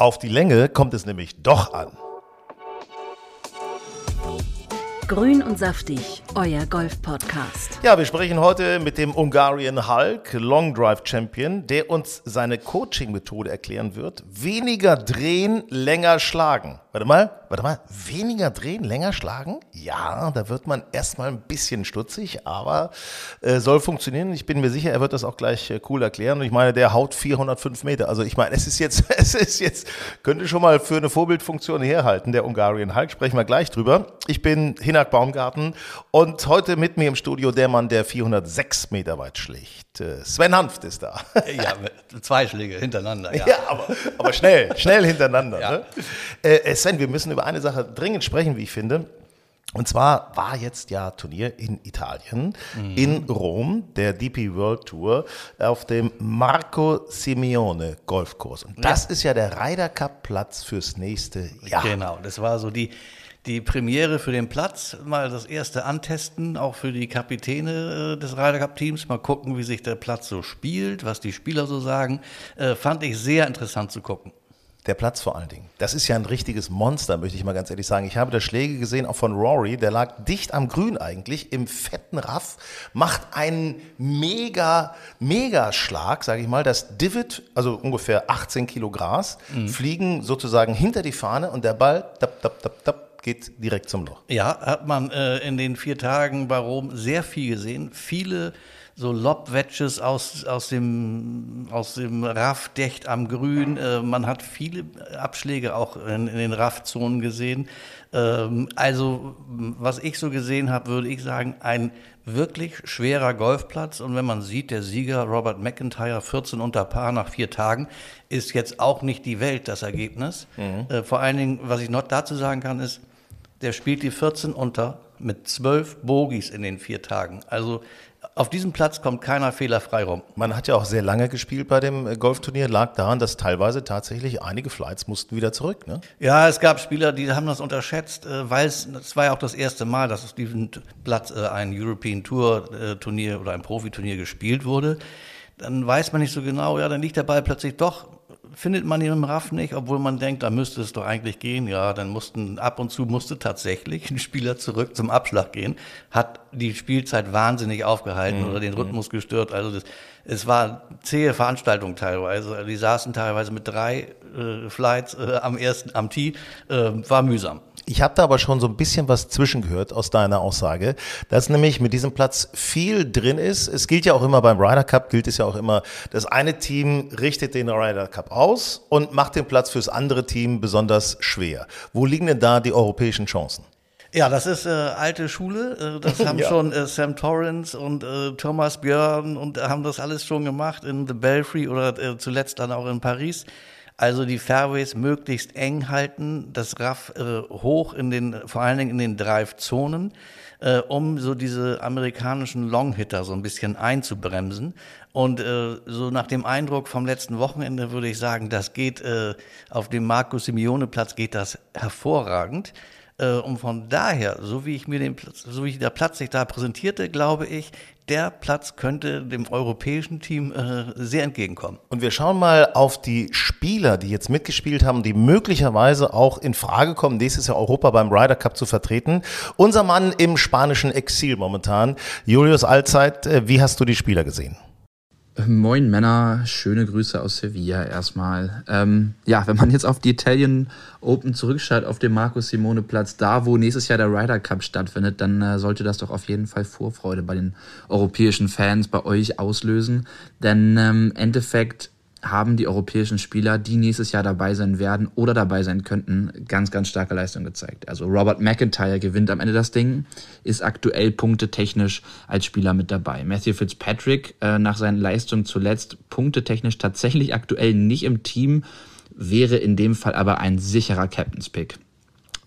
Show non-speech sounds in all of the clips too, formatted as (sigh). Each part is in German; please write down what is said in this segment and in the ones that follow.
Auf die Länge kommt es nämlich doch an. Grün und saftig, euer Golf-Podcast. Ja, wir sprechen heute mit dem Hungarian Hulk, Long Drive Champion, der uns seine Coaching-Methode erklären wird. Weniger drehen, länger schlagen. Warte mal, warte mal, weniger drehen, länger schlagen? Ja, da wird man erstmal ein bisschen stutzig, aber äh, soll funktionieren. Ich bin mir sicher, er wird das auch gleich äh, cool erklären. Und ich meine, der haut 405 Meter. Also ich meine, es ist jetzt, (laughs) es ist jetzt, könnte schon mal für eine Vorbildfunktion herhalten, der Hungarian Hulk. Sprechen wir gleich drüber. Ich bin Hinak Baumgarten und heute mit mir im Studio der Mann, der 406 Meter weit schlägt. Äh, Sven Hanft ist da. Ja, zwei Schläge hintereinander. Ja, (laughs) ja aber, aber schnell, schnell hintereinander. Ja. Ne? Äh, Sven, wir müssen über eine Sache dringend sprechen, wie ich finde. Und zwar war jetzt ja Turnier in Italien, Mhm. in Rom, der DP World Tour auf dem Marco Simeone Golfkurs. Und das ist ja der Ryder Cup Platz fürs nächste Jahr. Genau, das war so die, die Premiere für den Platz, mal das erste Antesten, auch für die Kapitäne äh, des Ryder Cup Teams, mal gucken, wie sich der Platz so spielt, was die Spieler so sagen, äh, fand ich sehr interessant zu gucken. Der Platz vor allen Dingen. Das ist ja ein richtiges Monster, möchte ich mal ganz ehrlich sagen. Ich habe da Schläge gesehen, auch von Rory, der lag dicht am Grün eigentlich, im fetten Raff, macht einen mega, mega Schlag, sage ich mal. Das Divot, also ungefähr 18 Kilo Gras, fliegen sozusagen hinter die Fahne und der Ball, tap, tap, tap, tap, geht direkt zum Loch. Ja, hat man äh, in den vier Tagen bei Rom sehr viel gesehen. Viele so Lob-Wedges aus, aus dem, aus dem Raff dicht am Grün. Äh, man hat viele Abschläge auch in, in den Raffzonen gesehen. Ähm, also, was ich so gesehen habe, würde ich sagen, ein wirklich schwerer Golfplatz. Und wenn man sieht, der Sieger Robert McIntyre 14 unter Paar nach vier Tagen, ist jetzt auch nicht die Welt das Ergebnis. Äh, vor allen Dingen, was ich noch dazu sagen kann, ist, der spielt die 14 unter mit 12 Bogies in den vier Tagen. Also auf diesem Platz kommt keiner fehlerfrei rum. Man hat ja auch sehr lange gespielt bei dem äh, Golfturnier, lag daran, dass teilweise tatsächlich einige Flights mussten wieder zurück. Ne? Ja, es gab Spieler, die haben das unterschätzt, äh, weil es, es war ja auch das erste Mal, dass auf diesem Platz äh, ein European Tour Turnier oder ein Profiturnier gespielt wurde. Dann weiß man nicht so genau, ja, dann liegt der Ball plötzlich doch, findet man ihn im Raff nicht, obwohl man denkt, da müsste es doch eigentlich gehen. Ja, dann mussten, ab und zu musste tatsächlich ein Spieler zurück zum Abschlag gehen, hat die Spielzeit wahnsinnig aufgehalten oder den Rhythmus gestört. Also das, es war zähe Veranstaltung teilweise. Die saßen teilweise mit drei äh, Flights äh, am ersten, am Tee, äh, war mühsam. Ich habe da aber schon so ein bisschen was zwischengehört aus deiner Aussage, dass nämlich mit diesem Platz viel drin ist. Es gilt ja auch immer beim Ryder Cup, gilt es ja auch immer, das eine Team richtet den Ryder Cup aus und macht den Platz fürs andere Team besonders schwer. Wo liegen denn da die europäischen Chancen? Ja, das ist äh, alte Schule. Äh, das (laughs) haben Ja. schon äh, Sam Torrance und äh, Thomas Björn und haben das alles schon gemacht in The Belfry oder äh, zuletzt dann auch in Paris. Also die Fairways möglichst eng halten, das Raff äh, hoch in den, vor allen Dingen in den Drive-Zonen, äh, um so diese amerikanischen Longhitter so ein bisschen einzubremsen. Und äh, so nach dem Eindruck vom letzten Wochenende würde ich sagen, das geht äh, auf dem Marco Simeone Platz geht das hervorragend. Äh, und von daher, so wie ich mir den Platz, so wie der Platz sich da präsentierte, glaube ich, der Platz könnte dem europäischen Team äh, sehr entgegenkommen. Und wir schauen mal auf die Spieler, die jetzt mitgespielt haben, die möglicherweise auch in Frage kommen, nächstes Jahr Europa beim Ryder Cup zu vertreten. Unser Mann im spanischen Exil momentan, Julius Allzeit, äh, wie hast du die Spieler gesehen? Moin Männer, schöne Grüße aus Sevilla erstmal. Ähm, ja, wenn man jetzt auf die Italian Open zurückschaut, auf dem Marco Simone Platz, da wo nächstes Jahr der Ryder Cup stattfindet, dann äh, sollte das doch auf jeden Fall Vorfreude bei den europäischen Fans, bei euch auslösen. Denn ähm, im Endeffekt haben die europäischen Spieler, die nächstes Jahr dabei sein werden oder dabei sein könnten, ganz, ganz starke Leistung gezeigt. Also Robert McIntyre gewinnt am Ende das Ding, ist aktuell punktetechnisch als Spieler mit dabei. Matthew Fitzpatrick äh, nach seinen Leistungen zuletzt punktetechnisch tatsächlich aktuell nicht im Team, wäre in dem Fall aber ein sicherer Captain's Pick.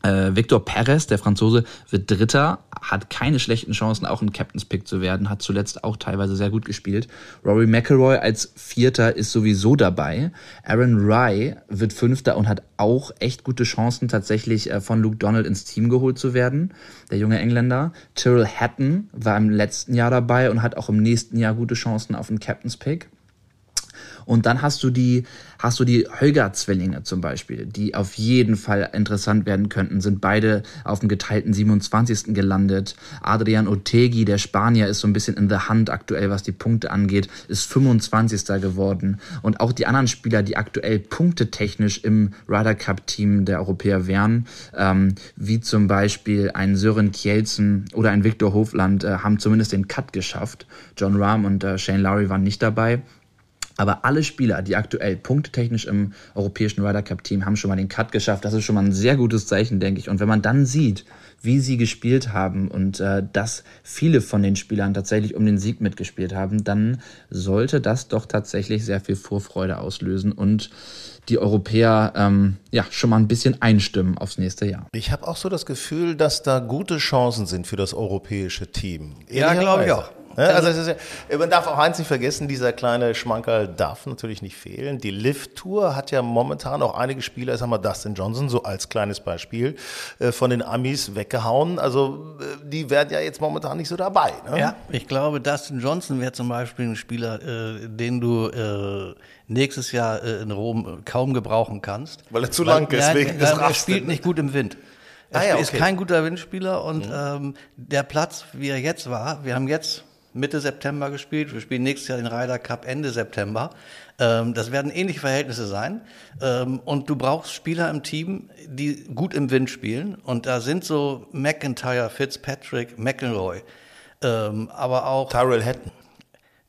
Äh, Victor Perez, der Franzose, wird Dritter, hat keine schlechten Chancen, auch ein Captain's Pick zu werden, hat zuletzt auch teilweise sehr gut gespielt. Rory McElroy als Vierter ist sowieso dabei. Aaron Rye wird Fünfter und hat auch echt gute Chancen, tatsächlich äh, von Luke Donald ins Team geholt zu werden, der junge Engländer. Tyrrell Hatton war im letzten Jahr dabei und hat auch im nächsten Jahr gute Chancen auf einen Captain's Pick. Und dann hast du die, hast du die Holger-Zwillinge zum Beispiel, die auf jeden Fall interessant werden könnten, sind beide auf dem geteilten 27. gelandet. Adrian Otegi, der Spanier, ist so ein bisschen in the hand aktuell, was die Punkte angeht, ist 25. geworden. Und auch die anderen Spieler, die aktuell punktetechnisch im Ryder Cup-Team der Europäer wären, ähm, wie zum Beispiel ein Sören Kjelsen oder ein Viktor Hofland, äh, haben zumindest den Cut geschafft. John Rahm und äh, Shane Lowry waren nicht dabei. Aber alle Spieler, die aktuell punktetechnisch im europäischen Ryder Cup Team haben schon mal den Cut geschafft. Das ist schon mal ein sehr gutes Zeichen, denke ich. Und wenn man dann sieht, wie sie gespielt haben und äh, dass viele von den Spielern tatsächlich um den Sieg mitgespielt haben, dann sollte das doch tatsächlich sehr viel Vorfreude auslösen und die Europäer ähm, ja schon mal ein bisschen einstimmen aufs nächste Jahr. Ich habe auch so das Gefühl, dass da gute Chancen sind für das europäische Team. Ja, glaube ich auch. Also ja, man darf auch eins nicht vergessen, dieser kleine Schmankerl darf natürlich nicht fehlen. Die Lift-Tour hat ja momentan auch einige Spieler, ich sag mal Dustin Johnson, so als kleines Beispiel, äh, von den Amis weggehauen. Also äh, die werden ja jetzt momentan nicht so dabei. Ne? Ja, ich glaube, Dustin Johnson wäre zum Beispiel ein Spieler, äh, den du äh, nächstes Jahr äh, in Rom kaum gebrauchen kannst. Weil er zu lang ist, ja, wegen des Er spielt nicht gut im Wind. Er ah, ja, okay. ist kein guter Windspieler und mhm. ähm, der Platz, wie er jetzt war, wir haben jetzt Mitte September gespielt. Wir spielen nächstes Jahr den Ryder Cup Ende September. Ähm, das werden ähnliche Verhältnisse sein. Ähm, und du brauchst Spieler im Team, die gut im Wind spielen. Und da sind so McIntyre, Fitzpatrick, McElroy, ähm, aber auch Tyrell Hatton.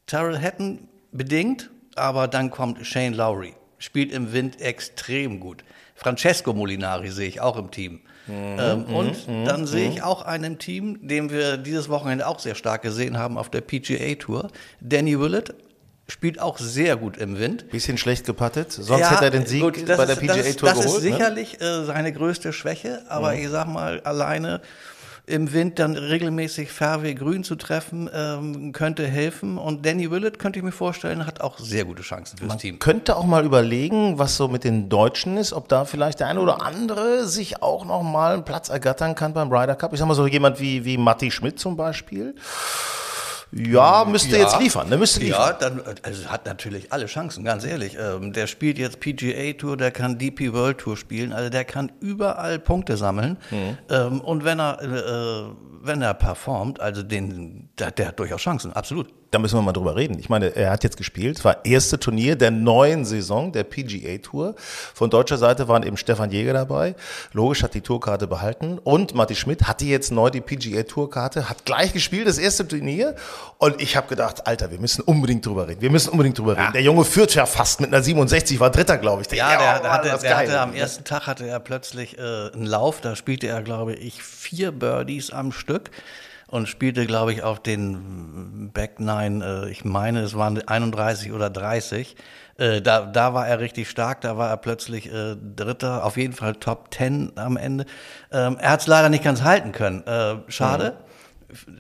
Tyrell Hatton bedingt, aber dann kommt Shane Lowry, spielt im Wind extrem gut. Francesco Molinari sehe ich auch im Team. Mhm, ähm, mhm, und mhm, dann sehe ich auch einen Team, den wir dieses Wochenende auch sehr stark gesehen haben auf der PGA Tour. Danny Willett spielt auch sehr gut im Wind. Bisschen schlecht gepattet, sonst ja, hätte er den Sieg gut, bei der PGA Tour das, das geholt. Das ist ne? sicherlich äh, seine größte Schwäche, aber mhm. ich sag mal, alleine im Wind dann regelmäßig Fairway Grün zu treffen, ähm, könnte helfen. Und Danny Willett, könnte ich mir vorstellen, hat auch sehr gute Chancen fürs Man Team. könnte auch mal überlegen, was so mit den Deutschen ist, ob da vielleicht der eine oder andere sich auch noch mal einen Platz ergattern kann beim Ryder Cup. Ich sag mal so jemand wie, wie Matti Schmidt zum Beispiel. Ja, müsste ja, jetzt liefern. Ne? Müsste liefern. Ja, dann also hat natürlich alle Chancen, ganz ehrlich. Ähm, der spielt jetzt PGA Tour, der kann DP World Tour spielen, also der kann überall Punkte sammeln. Mhm. Ähm, und wenn er, äh, wenn er performt, also den, der, der hat durchaus Chancen, absolut da müssen wir mal drüber reden. Ich meine, er hat jetzt gespielt, es war erste Turnier der neuen Saison der PGA Tour. Von deutscher Seite waren eben Stefan Jäger dabei. Logisch hat die Tourkarte behalten und Matti Schmidt hatte jetzt neu die PGA Tourkarte, hat gleich gespielt, das erste Turnier. Und ich habe gedacht, Alter, wir müssen unbedingt drüber reden. Wir müssen unbedingt drüber ja. reden. Der Junge führt ja fast mit einer 67, war Dritter, glaube ich. Der, ja, der, der, hatte, der hatte, am ersten Tag hatte er plötzlich äh, einen Lauf. Da spielte er, glaube ich, vier Birdies am Stück und spielte, glaube ich, auf den Back Nine, äh, ich meine, es waren 31 oder 30. Äh, da, da war er richtig stark, da war er plötzlich äh, Dritter, auf jeden Fall Top 10 am Ende. Ähm, er hat es leider nicht ganz halten können. Schade. Mhm.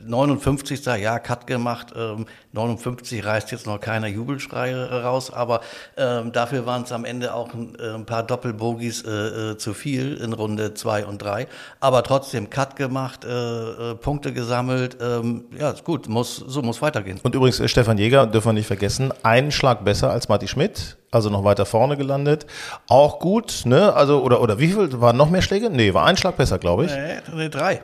59. Ja, Cut gemacht. Ähm, 59 reißt jetzt noch keiner Jubelschreie raus, aber ähm, dafür waren es am Ende auch ein, äh, ein paar Doppelbogies äh, äh, zu viel in Runde 2 und 3. Aber trotzdem Cut gemacht, äh, äh, Punkte gesammelt. Ähm, ja, ist gut, muss, so muss weitergehen. Und übrigens, äh, Stefan Jäger, dürfen wir nicht vergessen, einen Schlag besser als Matti Schmidt also noch weiter vorne gelandet. Auch gut, ne? Also, oder, oder wie viel? Waren noch mehr Schläge? Nee, war ein Schlag besser, glaube ich. Nee, drei.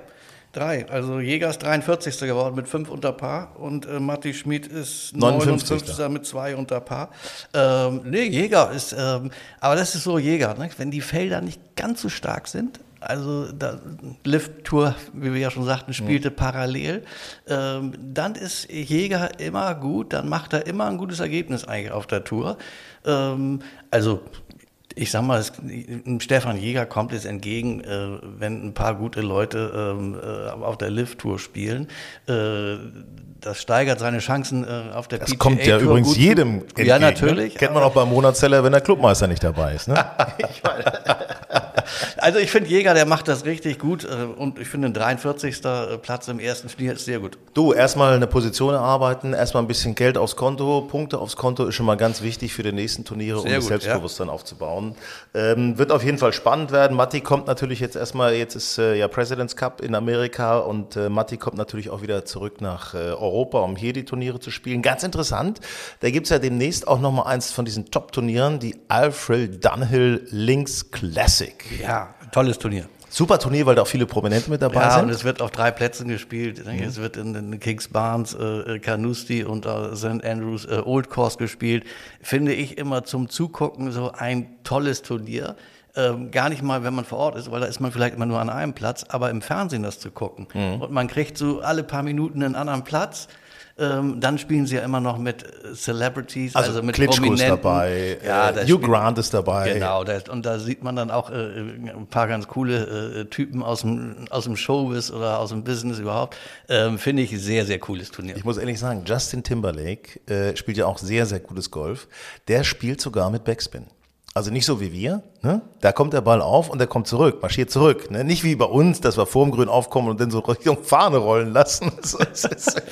Drei. Also Jäger ist 43. geworden mit fünf unter Paar und äh, Matti Schmid ist 59. 59. mit zwei unter Paar. Ähm, nee, Jäger ist, ähm, aber das ist so Jäger, ne? wenn die Felder nicht ganz so stark sind, Also da, Lift Tour, wie wir ja schon sagten, spielte mhm. parallel. Ähm, dann ist Jäger immer gut, dann macht er immer ein gutes Ergebnis eigentlich auf der Tour. Ähm, also ich sag mal, es, Stefan Jäger kommt es entgegen, äh, wenn ein paar gute Leute ähm, äh, auf der Lift-Tour spielen. Äh, das steigert seine Chancen äh, auf der das PGA kommt ja übrigens jedem entgegen. Ja, natürlich. Ne? Kennt man auch beim Monatzeller, wenn der Clubmeister nicht dabei ist. Ne? ich (laughs) meine, (laughs) also ich finde Jäger, der macht das richtig gut äh, und ich finde ein 43. Äh, Platz im ersten Spiel ist sehr gut. Du, erstmal eine Position erarbeiten, erstmal ein bisschen Geld aufs Konto, Punkte aufs Konto ist schon mal ganz wichtig für die nächsten Turniere, sehr um das Selbstbewusstsein ja. aufzubauen. Ähm, wird auf jeden Fall spannend werden. Matti kommt natürlich jetzt erstmal, jetzt ist äh, ja President's Cup in Amerika und äh, Matti kommt natürlich auch wieder zurück nach äh, Europa, um hier die Turniere zu spielen. Ganz interessant, da gibt es ja demnächst auch nochmal eins von diesen Top-Turnieren, die Alfred Dunhill Links Classic. Ja, tolles Turnier. Super Turnier, weil da auch viele Prominente mit dabei ja, sind. und es wird auf drei Plätzen gespielt. Mhm. Es wird in, in Kings Barnes, äh, Carnoustie und äh, St. Andrews äh, Old Course gespielt. Finde ich immer zum Zugucken so ein tolles Turnier. Ähm, gar nicht mal, wenn man vor Ort ist, weil da ist man vielleicht immer nur an einem Platz, aber im Fernsehen das zu gucken. Mhm. Und man kriegt so alle paar Minuten einen anderen Platz ähm, dann spielen sie ja immer noch mit Celebrities, also, also mit Klitschko Prominenten. ist dabei, ja, äh, Hugh Grant ist dabei. Genau, das, und da sieht man dann auch äh, ein paar ganz coole äh, Typen aus dem, aus dem Showbiz oder aus dem Business überhaupt. Ähm, Finde ich sehr, sehr cooles Turnier. Ich muss ehrlich sagen, Justin Timberlake äh, spielt ja auch sehr, sehr gutes Golf. Der spielt sogar mit Backspin. Also nicht so wie wir. Ne? Da kommt der Ball auf und der kommt zurück, marschiert zurück. Ne? Nicht wie bei uns, dass wir vor dem Grün aufkommen und dann so (laughs) Richtung Fahne rollen lassen. (laughs) Das ist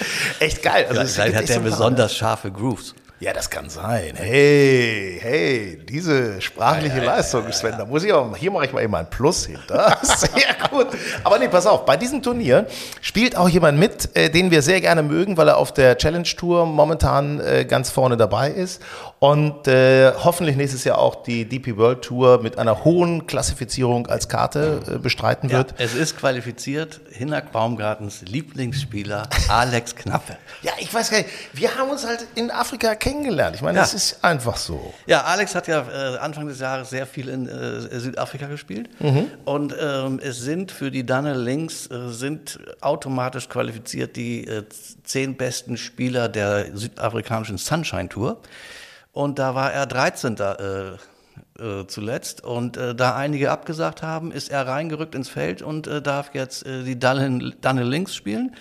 echt geil. Also Vielleicht hat der besonders scharfe Grooves. Ja, das kann sein. Hey, hey, diese sprachliche ja, ja, Leistung, Sven, da muss ich auch, hier mache ich mal eben ein Plus hinter. (laughs) Sehr gut. Aber nee, pass auf, bei diesem Turnier spielt auch jemand mit, äh, den wir sehr gerne mögen, weil er auf der Challenge Tour momentan äh, ganz vorne dabei ist und äh, hoffentlich nächstes Jahr auch die DP World Tour mit einer hohen Klassifizierung als Karte äh, bestreiten wird. Ja, es ist qualifiziert Hinak Baumgartens Lieblingsspieler Alex Knappe. ja, ich weiß gar nicht, wir haben uns halt in Afrika kennengelernt. Ich meine, ja. das ist einfach so. Ja, Alex hat ja äh, Anfang des Jahres sehr viel in äh, Südafrika gespielt. Mhm. Und ähm, es sind für die Danne Links äh, sind automatisch qualifiziert die äh, zehn besten Spieler der südafrikanischen Sunshine Tour. Und da war er 13. Äh, äh, zuletzt. Und äh, da einige abgesagt haben, ist er reingerückt ins Feld und äh, darf jetzt äh, die Danne Links spielen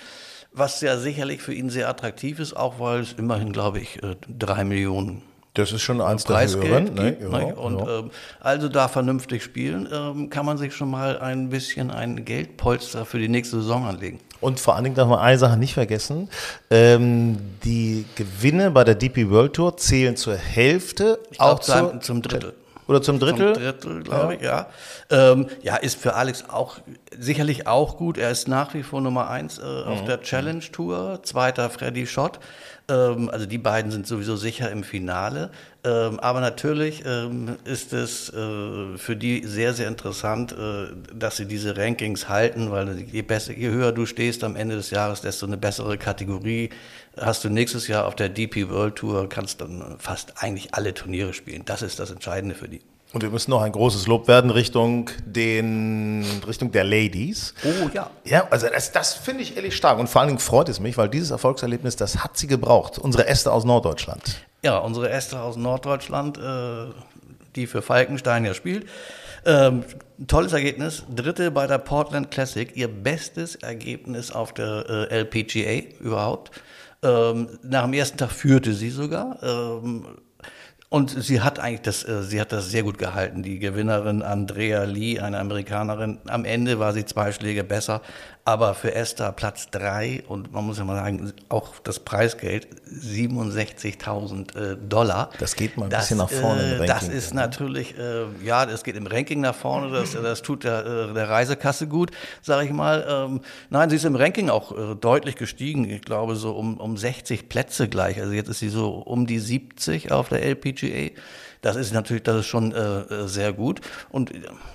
was ja sicherlich für ihn sehr attraktiv ist, auch weil es immerhin, glaube ich, äh, drei Millionen das ist schon eins der höheren. Ne? Ja, und ja. Ähm, also da vernünftig spielen, ähm, kann man sich schon mal ein bisschen ein Geldpolster für die nächste Saison anlegen. Und vor allen Dingen darf man eine Sache nicht vergessen. Ähm, die Gewinne bei der DP World Tour zählen zur Hälfte, ich auch glaub, zum Drittel. Oder zum Drittel? Zum Drittel, glaube ich, ja. Ähm, ja, ist für Alex auch sicherlich auch gut. Er ist nach wie vor Nummer eins äh, mhm. auf der Challenge Tour, zweiter Freddy Schott. Ähm, also die beiden sind sowieso sicher im Finale. Ähm, aber natürlich ähm, ist es äh, für die sehr, sehr interessant, äh, dass sie diese Rankings halten, weil je, besser, je höher du stehst am Ende des Jahres, desto eine bessere Kategorie hast du nächstes Jahr auf der DP World Tour, kannst dann fast eigentlich alle Turniere spielen. Das ist das Entscheidende für die. Und wir müssen noch ein großes Lob werden Richtung den Richtung der Ladies. Oh ja. Ja, also das, das finde ich ehrlich stark. Und vor allen Dingen freut es mich, weil dieses Erfolgserlebnis, das hat sie gebraucht. Unsere Äste aus Norddeutschland. Ja, unsere Äste aus Norddeutschland, äh, die für Falkenstein ja spielt. Ähm, tolles Ergebnis. Dritte bei der Portland Classic. Ihr bestes Ergebnis auf der äh, LPGA überhaupt. Ähm, nach dem ersten Tag führte sie sogar. Ähm, und sie hat eigentlich das, äh, sie hat das sehr gut gehalten. Die Gewinnerin Andrea Lee, eine Amerikanerin, am Ende war sie zwei Schläge besser, aber für Esther Platz drei und man muss ja mal sagen, auch das Preisgeld 67.000 äh, Dollar. Das geht mal ein das, bisschen nach vorne im Ranking. Das ist natürlich, äh, ja, das geht im Ranking nach vorne, das, das tut der, äh, der Reisekasse gut, sage ich mal. Ähm, nein, sie ist im Ranking auch äh, deutlich gestiegen, ich glaube so um, um 60 Plätze gleich. Also jetzt ist sie so um die 70 auf der LPGA. Das ist natürlich, das ist schon äh, sehr gut. Und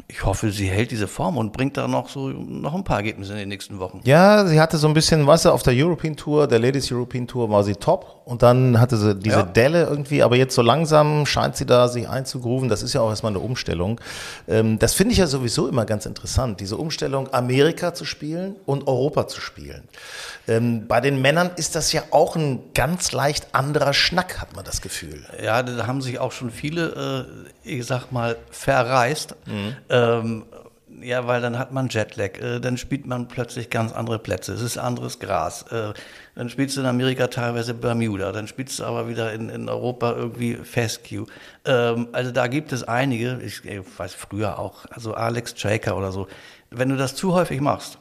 ich hoffe, sie hält diese Form und bringt da noch so noch ein paar Ergebnisse in den nächsten Wochen. Ja, sie hatte so ein bisschen, weißt du, auf der European Tour, der Ladies European Tour war sie top und dann hatte sie diese ja. Delle irgendwie, aber jetzt so langsam scheint sie da sich einzugrooven. Das ist ja auch erstmal eine Umstellung. Ähm, das finde ich ja sowieso immer ganz interessant, diese Umstellung, Amerika zu spielen und Europa zu spielen. Ähm, bei den Männern ist das ja auch ein ganz leicht anderer Schnack, hat man das Gefühl. Ja, da haben sich auch schon viele, äh, ich sag mal, verreist. Mhm. Ähm, ja, weil dann hat man Jetlag, äh, dann spielt man plötzlich ganz andere Plätze, es ist anderes Gras. Dann spielst du in Amerika teilweise Bermuda, dann spielst du aber wieder in, in Europa irgendwie Fescue. Ähm, also da gibt es einige, ich, ich weiß früher auch, also Alex Shaker oder so. Wenn du das zu häufig machst,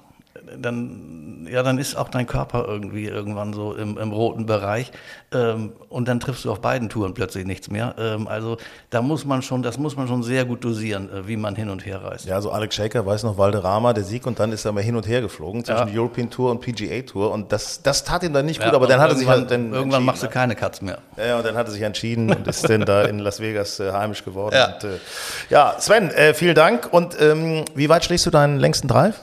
dann, ja, dann ist auch dein Körper irgendwie irgendwann so im, im roten Bereich. Ähm, und dann triffst du auf beiden Touren plötzlich nichts mehr. Ähm, also da muss man schon, das muss man schon sehr gut dosieren, äh, wie man hin und her reist. Ja, so Alex Shaker weiß noch Valderrama, der Sieg, und dann ist er mal hin und her geflogen zwischen ja. European Tour und PGA Tour. Und das, das tat ihm dann nicht gut, ja, aber dann hat er sich halt dann Irgendwann machst du ne? keine Katz mehr. Ja, und dann hat er sich entschieden und ist dann da in Las Vegas äh, heimisch geworden. Ja, und, äh, ja Sven, äh, vielen Dank. Und ähm, wie weit schlägst du deinen längsten Drive?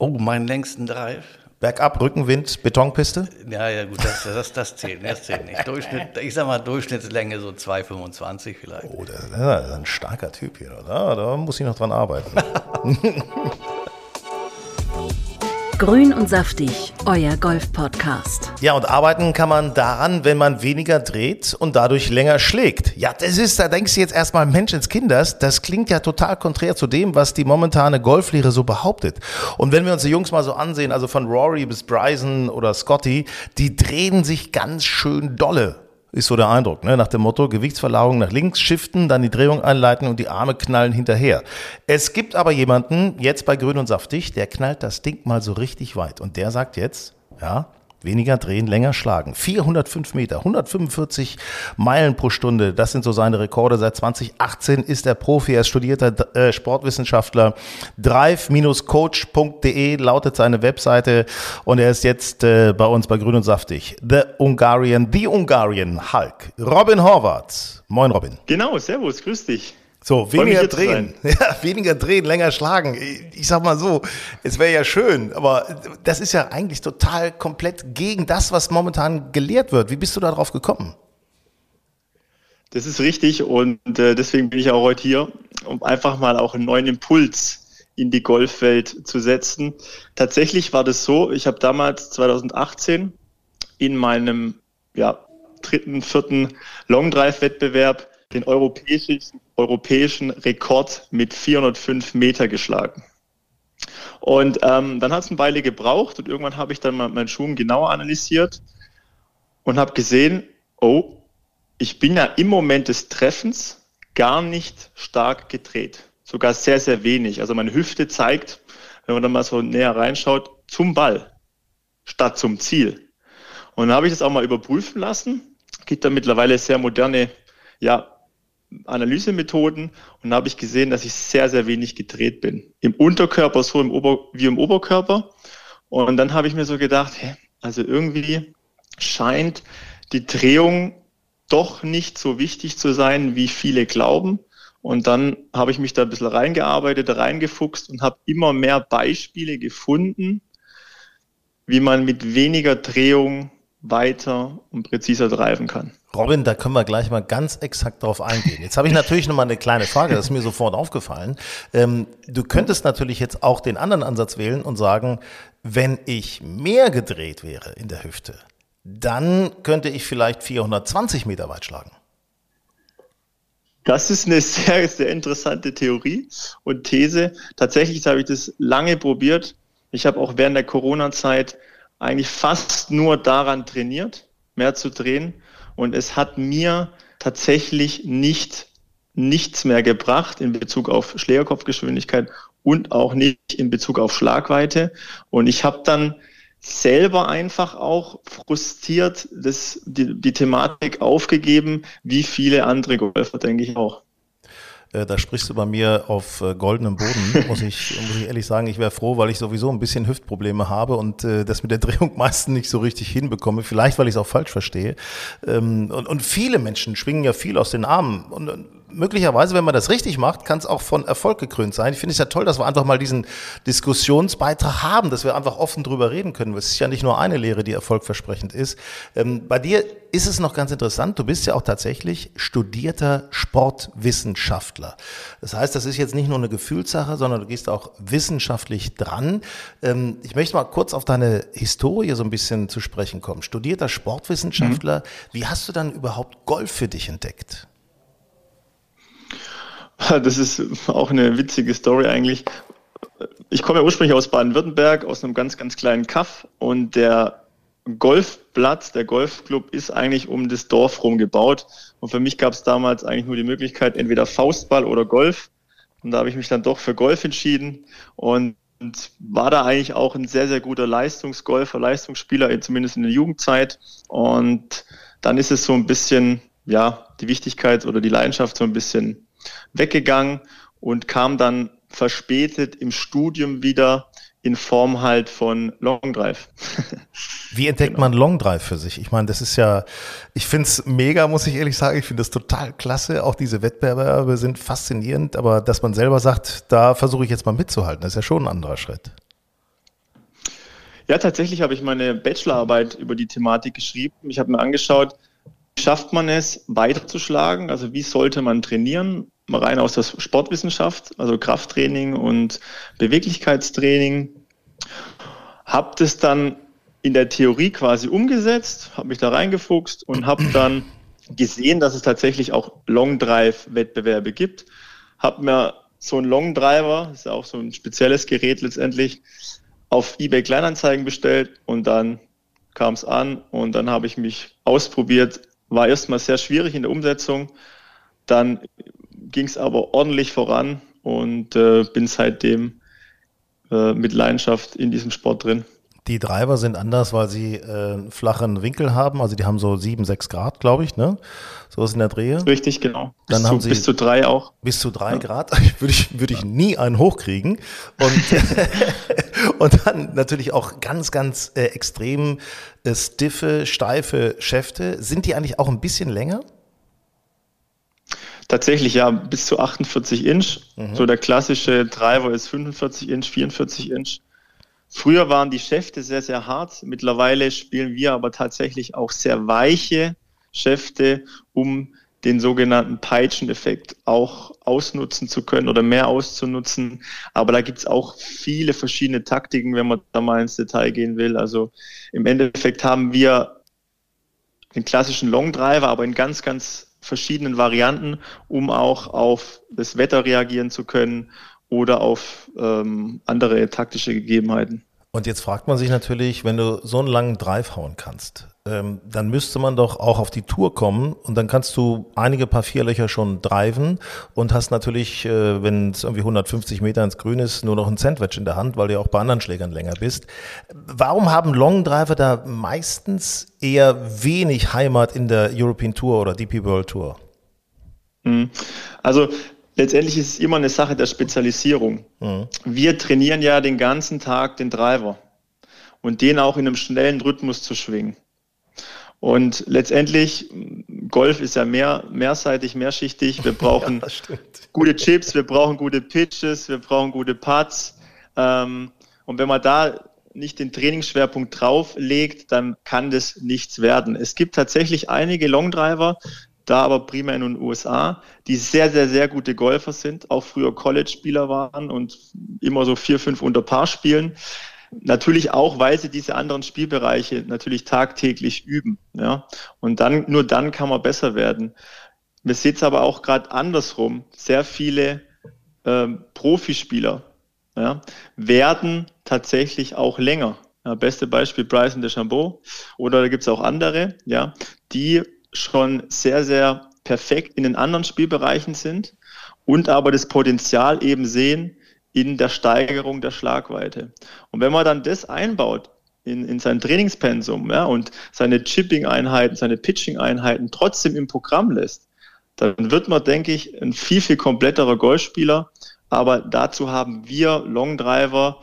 Oh, meinen längsten Drive. Bergab, Rückenwind, Betonpiste? Ja, ja, gut, das, das, das zählt, das zählt nicht. Durchschnitt, ich sag mal, Durchschnittslänge so 2,25 vielleicht. Oh, das ist ein starker Typ hier, oder? Da muss ich noch dran arbeiten. (laughs) Grün und saftig, euer Golf-Podcast. Ja, und arbeiten kann man daran, wenn man weniger dreht und dadurch länger schlägt. Ja, das ist, da denkst du jetzt erstmal, Mensch ins Kinders, das klingt ja total konträr zu dem, was die momentane Golflehre so behauptet. Und wenn wir uns die Jungs mal so ansehen, also von Rory bis Bryson oder Scotty, die drehen sich ganz schön dolle. Ist so der Eindruck, ne? nach dem Motto Gewichtsverlagerung nach links, shiften, dann die Drehung einleiten und die Arme knallen hinterher. Es gibt aber jemanden, jetzt bei Grün und Saftig, der knallt das Ding mal so richtig weit und der sagt jetzt, ja, Weniger drehen, länger schlagen. 405 Meter, 145 Meilen pro Stunde, das sind so seine Rekorde. Seit 2018 ist er Profi, er ist studierter äh, Sportwissenschaftler. Drive-coach.de lautet seine Webseite und er ist jetzt äh, bei uns bei Grün und Saftig. The Hungarian, The Hungarian Hulk. Robin Horvath. Moin Robin. Genau, servus, grüß dich. So, weniger drehen. (laughs) Ja, weniger drehen, länger schlagen. Ich sag mal so, es wäre ja schön, aber das ist ja eigentlich total komplett gegen das, was momentan gelehrt wird. Wie bist du darauf gekommen? Das ist richtig und äh, deswegen bin ich auch heute hier, um einfach mal auch einen neuen Impuls in die Golfwelt zu setzen. Tatsächlich war das so, ich habe damals 2018 in meinem ja, dritten, vierten Long Drive Wettbewerb den europäischen, europäischen Rekord mit 405 Meter geschlagen. Und ähm, dann hat es eine Weile gebraucht und irgendwann habe ich dann mal meinen Schuh genauer analysiert und habe gesehen, oh, ich bin ja im Moment des Treffens gar nicht stark gedreht. Sogar sehr, sehr wenig. Also meine Hüfte zeigt, wenn man dann mal so näher reinschaut, zum Ball statt zum Ziel. Und dann habe ich das auch mal überprüfen lassen. Gibt da mittlerweile sehr moderne ja, Analysemethoden und habe ich gesehen, dass ich sehr, sehr wenig gedreht bin. Im Unterkörper so im Ober wie im Oberkörper. Und dann habe ich mir so gedacht, hä, also irgendwie scheint die Drehung doch nicht so wichtig zu sein, wie viele glauben. Und dann habe ich mich da ein bisschen reingearbeitet, reingefuchst und habe immer mehr Beispiele gefunden, wie man mit weniger Drehung weiter und präziser treiben kann. Robin, da können wir gleich mal ganz exakt drauf eingehen. Jetzt habe ich natürlich noch mal eine kleine Frage, das ist mir sofort aufgefallen. Ähm, du könntest natürlich jetzt auch den anderen Ansatz wählen und sagen, wenn ich mehr gedreht wäre in der Hüfte, dann könnte ich vielleicht 420 Meter weit schlagen. Das ist eine sehr, sehr interessante Theorie und These. Tatsächlich habe ich das lange probiert. Ich habe auch während der Corona-Zeit eigentlich fast nur daran trainiert, mehr zu drehen. Und es hat mir tatsächlich nicht nichts mehr gebracht in Bezug auf Schlägerkopfgeschwindigkeit und auch nicht in Bezug auf Schlagweite. Und ich habe dann selber einfach auch frustriert das, die, die Thematik aufgegeben, wie viele andere Golfer, denke ich auch. Äh, da sprichst du bei mir auf äh, goldenem Boden, (laughs) muss ich, muss ich ehrlich sagen. Ich wäre froh, weil ich sowieso ein bisschen Hüftprobleme habe und äh, das mit der Drehung (laughs) meistens nicht so richtig hinbekomme. Vielleicht, weil ich es auch falsch verstehe. Ähm, und, und viele Menschen schwingen ja viel aus den Armen. Und möglicherweise, wenn man das richtig macht, kann es auch von Erfolg gekrönt sein. Ich finde es ja toll, dass wir einfach mal diesen Diskussionsbeitrag haben, dass wir einfach offen drüber reden können. Es ist ja nicht nur eine Lehre, die erfolgversprechend ist. Ähm, bei dir ist es noch ganz interessant. Du bist ja auch tatsächlich studierter Sportwissenschaftler. Das heißt, das ist jetzt nicht nur eine Gefühlssache, sondern du gehst auch wissenschaftlich dran. Ähm, ich möchte mal kurz auf deine Historie so ein bisschen zu sprechen kommen. Studierter Sportwissenschaftler. Mhm. Wie hast du dann überhaupt Golf für dich entdeckt? Das ist auch eine witzige Story eigentlich. Ich komme ja ursprünglich aus Baden-Württemberg, aus einem ganz, ganz kleinen Kaff und der Golfplatz, der Golfclub ist eigentlich um das Dorf rum gebaut. Und für mich gab es damals eigentlich nur die Möglichkeit, entweder Faustball oder Golf. Und da habe ich mich dann doch für Golf entschieden und war da eigentlich auch ein sehr, sehr guter Leistungsgolfer, Leistungsspieler, zumindest in der Jugendzeit. Und dann ist es so ein bisschen, ja, die Wichtigkeit oder die Leidenschaft so ein bisschen weggegangen und kam dann verspätet im Studium wieder in Form halt von Long Drive. (laughs) Wie entdeckt genau. man Long Drive für sich? Ich meine, das ist ja, ich finde es mega, muss ich ehrlich sagen. Ich finde das total klasse. Auch diese Wettbewerbe sind faszinierend, aber dass man selber sagt, da versuche ich jetzt mal mitzuhalten, das ist ja schon ein anderer Schritt. Ja, tatsächlich habe ich meine Bachelorarbeit über die Thematik geschrieben. Ich habe mir angeschaut, schafft man es, weiterzuschlagen? Also wie sollte man trainieren? Mal rein aus der Sportwissenschaft, also Krafttraining und Beweglichkeitstraining. Hab das dann in der Theorie quasi umgesetzt, habe mich da reingefuchst und habe dann gesehen, dass es tatsächlich auch Long Drive Wettbewerbe gibt. Habe mir so ein Long Driver, ist ja auch so ein spezielles Gerät letztendlich, auf eBay Kleinanzeigen bestellt und dann kam es an und dann habe ich mich ausprobiert, war erstmal sehr schwierig in der Umsetzung. Dann ging es aber ordentlich voran und äh, bin seitdem äh, mit Leidenschaft in diesem Sport drin. Die Driver sind anders, weil sie äh, einen flachen Winkel haben. Also die haben so sieben, sechs Grad, glaube ich, ne? So ist in der Drehe. Richtig, genau. Bis Dann zu, haben sie bis zu drei auch. Bis zu drei ja. Grad. (laughs) würde ich, würde ich nie einen hochkriegen. Und, (laughs) und dann natürlich auch ganz, ganz äh, extrem äh, stiffe, steife Schäfte. Sind die eigentlich auch ein bisschen länger? Tatsächlich ja, bis zu 48 Inch. Mhm. So der klassische Driver ist 45 Inch, 44 Inch. Früher waren die Schäfte sehr, sehr hart. Mittlerweile spielen wir aber tatsächlich auch sehr weiche Schäfte, um den sogenannten Peitscheneffekt auch ausnutzen zu können oder mehr auszunutzen. Aber da gibt's auch viele verschiedene Taktiken, wenn man da mal ins Detail gehen will. Also im Endeffekt haben wir den klassischen Long Driver, aber in ganz, ganz verschiedenen Varianten, um auch auf das Wetter reagieren zu können oder auf ähm, andere taktische Gegebenheiten. Und jetzt fragt man sich natürlich, wenn du so einen langen Drive hauen kannst, ähm, dann müsste man doch auch auf die Tour kommen und dann kannst du einige paar Vierlöcher schon driven und hast natürlich, äh, wenn es irgendwie 150 Meter ins Grün ist, nur noch ein Sandwich in der Hand, weil du ja auch bei anderen Schlägern länger bist. Warum haben Long Driver da meistens eher wenig Heimat in der European Tour oder DP World Tour? Mhm. Also letztendlich ist es immer eine Sache der Spezialisierung. Mhm. Wir trainieren ja den ganzen Tag den Driver und den auch in einem schnellen Rhythmus zu schwingen. Und letztendlich, Golf ist ja mehr, mehrseitig, mehrschichtig. Wir (laughs) brauchen ja, gute Chips, wir brauchen gute Pitches, wir brauchen gute Putts. Ähm, und wenn man da nicht den Trainingsschwerpunkt drauf legt, dann kann das nichts werden. Es gibt tatsächlich einige Longdriver, da aber primär in den USA, die sehr, sehr, sehr gute Golfer sind, auch früher College-Spieler waren und immer so vier, fünf unter Paar spielen. Natürlich auch, weil sie diese anderen Spielbereiche natürlich tagtäglich üben. Ja? Und dann, nur dann kann man besser werden. Wir sehen es aber auch gerade andersrum. Sehr viele ähm, Profispieler ja, werden tatsächlich auch länger. Ja, beste Beispiel Bryson DeChambeau oder da gibt es auch andere, ja, die schon sehr, sehr perfekt in den anderen Spielbereichen sind und aber das Potenzial eben sehen, in der Steigerung der Schlagweite. Und wenn man dann das einbaut in, in sein Trainingspensum ja, und seine Chipping-Einheiten, seine Pitching-Einheiten trotzdem im Programm lässt, dann wird man, denke ich, ein viel, viel kompletterer Golfspieler. Aber dazu haben wir Long Driver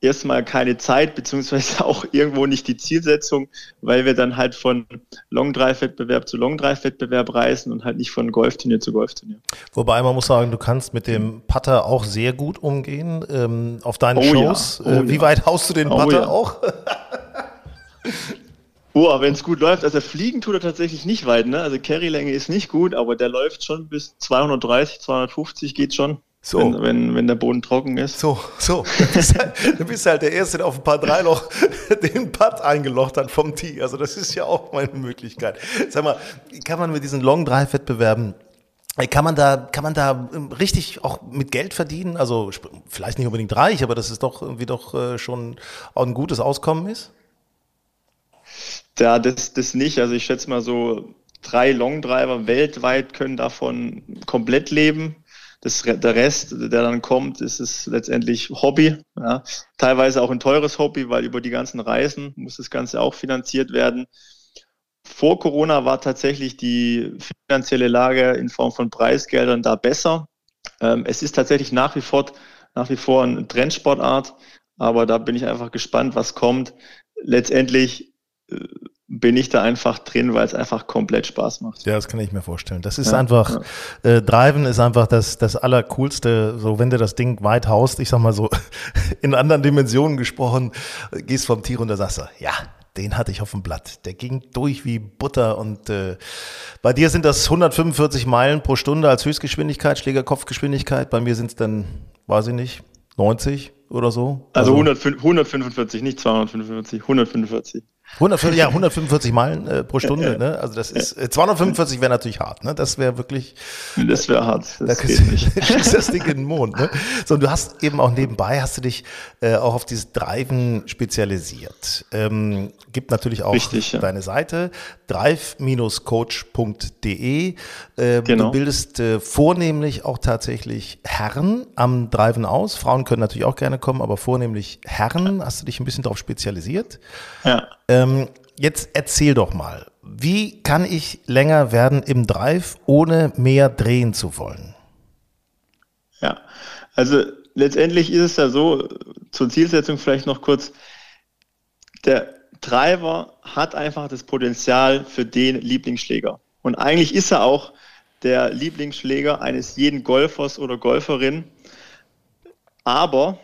erstmal keine Zeit, beziehungsweise (laughs) auch irgendwo nicht die Zielsetzung, weil wir dann halt von Long Drive Wettbewerb zu Long Drive Wettbewerb reisen und halt nicht von Golfturnier zu Golfturnier. Wobei man muss sagen, du kannst mit dem Putter auch sehr gut umgehen ähm, auf deinen Oh Shows. ja, oh äh, wie ja. weit haust du den Oh Putter ja. auch? (laughs) Oh, wenn es gut läuft, also fliegen tut er tatsächlich nicht weit, ne? Also Carry-Länge ist nicht gut, aber der läuft schon bis 230, 250 geht schon. So. Wenn, wenn, wenn der Boden trocken ist. So, so. Du bist halt, du bist halt der Erste, der auf ein paar Dreiloch (laughs) den Putt eingelocht hat vom Tee. Also das ist ja auch mal eine Möglichkeit. Sag mal, kann man mit diesen Long Drive Wettbewerben kann man da, kann man da ähm, richtig auch mit Geld verdienen? Also vielleicht nicht unbedingt reich, aber dass es doch irgendwie doch äh, schon ein gutes Auskommen ist? Ja, das, das nicht. Also ich schätze mal so drei Longdriver weltweit können davon komplett leben. Das, der Rest, der dann kommt, ist es letztendlich Hobby. Ja. Teilweise auch ein teures Hobby, weil über die ganzen Reisen muss das Ganze auch finanziert werden. Vor Corona war tatsächlich die finanzielle Lage in Form von Preisgeldern da besser. Ähm, es ist tatsächlich nach wie vor, nach wie vor eine Trendsportart, aber da bin ich einfach gespannt, was kommt. Letztendlich äh, bin ich da einfach drin, weil es einfach komplett Spaß macht. Ja, das kann ich mir vorstellen. Das ist Ja, einfach, äh, Driven ist einfach das, das Allercoolste. So, wenn du das Ding weit haust, ich sag mal so, (laughs) in anderen Dimensionen gesprochen, gehst vom Tier runter, sagst du, ja, den hatte ich auf dem Blatt. Der ging durch wie Butter und äh, bei dir sind das 145 Meilen pro Stunde als Höchstgeschwindigkeit, Schlägerkopfgeschwindigkeit. Bei mir sind es dann, weiß ich nicht, 90 oder so. Also 105 145, nicht 245, 145. 100, (laughs) ja, 145 Meilen äh, pro Stunde, ne? Also das ist äh, 245 wäre natürlich hart, ne? Das wäre wirklich Das wäre hart. da Das kriegst geht nicht. (laughs) schießt das Ding in den Mond, ne? So, und du hast eben auch nebenbei hast du dich äh, auch auf dieses Driven spezialisiert. Ähm, gibt natürlich auch Richtig, ja. deine Seite drive-coach.de. Äh, Genau. Du bildest äh, vornehmlich auch tatsächlich Herren am Driven aus. Frauen können natürlich auch gerne kommen, aber vornehmlich Herren. Hast du dich ein bisschen darauf spezialisiert? Ja. Ähm, jetzt erzähl doch mal, wie kann ich länger werden im Drive, ohne mehr drehen zu wollen? Ja, also letztendlich ist es ja so, zur Zielsetzung vielleicht noch kurz, der Driver hat einfach das Potenzial für den Lieblingsschläger. Und eigentlich ist er auch der Lieblingsschläger eines jeden Golfers oder Golferin. Aber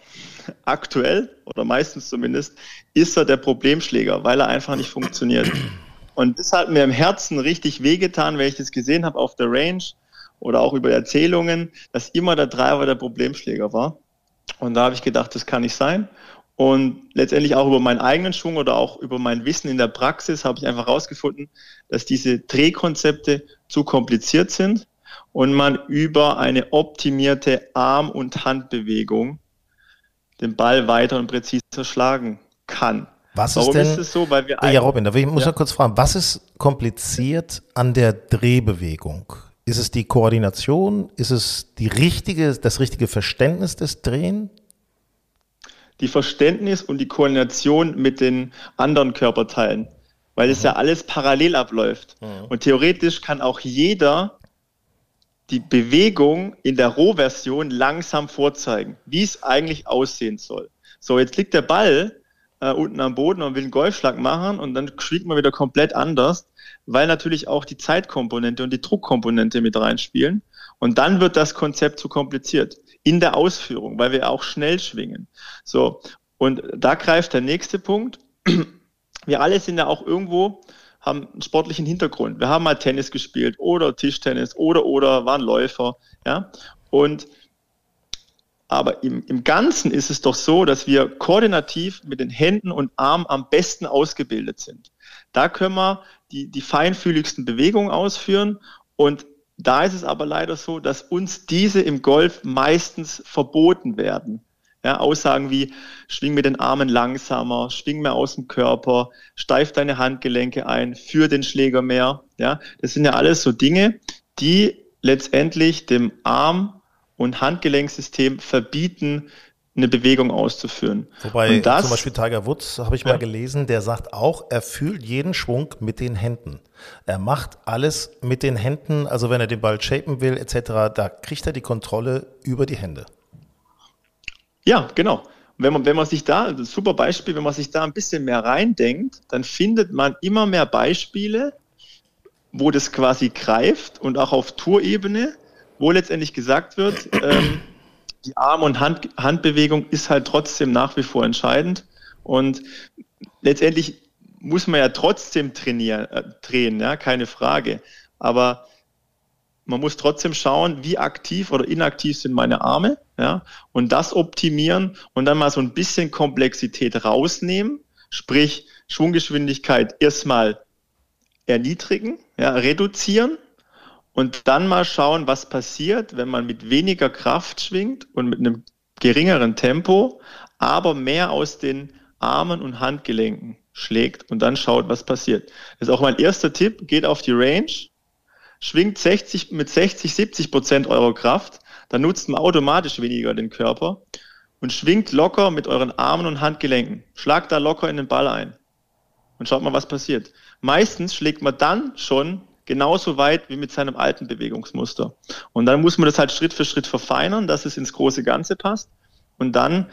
(laughs) aktuell, oder meistens zumindest, ist er der Problemschläger, weil er einfach nicht funktioniert. Und das hat mir im Herzen richtig wehgetan, wenn ich das gesehen habe auf der Range oder auch über Erzählungen, dass immer der Driver der Problemschläger war. Und da habe ich gedacht, das kann nicht sein. Und letztendlich auch über meinen eigenen Schwung oder auch über mein Wissen in der Praxis habe ich einfach herausgefunden, dass diese Drehkonzepte zu kompliziert sind und man über eine optimierte Arm- und Handbewegung den Ball weiter und präziser schlagen kann. Was Warum ist denn, ist es so? Weil wir ja, Robin, da will ich, muss Ja. ich kurz fragen, was ist kompliziert an der Drehbewegung? Ist es die Koordination? Ist es die richtige, das richtige Verständnis des Drehen? die Verständnis und die Koordination mit den anderen Körperteilen, weil es ja alles parallel abläuft. Und theoretisch kann auch jeder die Bewegung in der Rohversion langsam vorzeigen, wie es eigentlich aussehen soll. So, jetzt liegt der Ball äh, unten am Boden und will einen Golfschlag machen und dann schlägt man wieder komplett anders, weil natürlich auch die Zeitkomponente und die Druckkomponente mit reinspielen. Und dann wird das Konzept zu kompliziert in der Ausführung, weil wir auch schnell schwingen. So, und da greift der nächste Punkt. Wir alle sind ja auch irgendwo, haben einen sportlichen Hintergrund. Wir haben mal Tennis gespielt oder Tischtennis oder oder waren Läufer, ja. Und aber im, im Ganzen ist es doch so, dass wir koordinativ mit den Händen und Armen am besten ausgebildet sind. Da können wir die, die feinfühligsten Bewegungen ausführen und da ist es aber leider so, dass uns diese im Golf meistens verboten werden. Ja, Aussagen wie schwing mit den Armen langsamer, schwing mehr aus dem Körper, steif deine Handgelenke ein, führ den Schläger mehr. Ja, das sind ja alles so Dinge, die letztendlich dem Arm- und Handgelenksystem verbieten, eine Bewegung auszuführen. Wobei das, zum Beispiel Tiger Woods, habe ich Ja. mal gelesen, der sagt auch, er fühlt jeden Schwung mit den Händen. Er macht alles mit den Händen, also wenn er den Ball shapen will etc., da kriegt er die Kontrolle über die Hände. Ja, genau. Wenn man, wenn man sich da, super Beispiel, wenn man sich da ein bisschen mehr reindenkt, dann findet man immer mehr Beispiele, wo das quasi greift und auch auf Tourebene, wo letztendlich gesagt wird, (clears throat) ähm, die Arm- und Hand, Handbewegung ist halt trotzdem nach wie vor entscheidend. Und letztendlich muss man ja trotzdem trainieren, äh, drehen, ja, keine Frage. Aber man muss trotzdem schauen, wie aktiv oder inaktiv sind meine Arme, ja, und das optimieren und dann mal so ein bisschen Komplexität rausnehmen, sprich Schwunggeschwindigkeit erstmal erniedrigen, ja, reduzieren und dann mal schauen, was passiert, wenn man mit weniger Kraft schwingt und mit einem geringeren Tempo, aber mehr aus den Armen und Handgelenken schlägt und dann schaut, was passiert. Das ist auch mein erster Tipp, geht auf die Range, schwingt 60, mit 60, 70 Prozent eurer Kraft, dann nutzt man automatisch weniger den Körper und schwingt locker mit euren Armen und Handgelenken. Schlagt da locker in den Ball ein und schaut mal, was passiert. Meistens schlägt man dann schon genauso weit wie mit seinem alten Bewegungsmuster. Und dann muss man das halt Schritt für Schritt verfeinern, dass es ins große Ganze passt. Und dann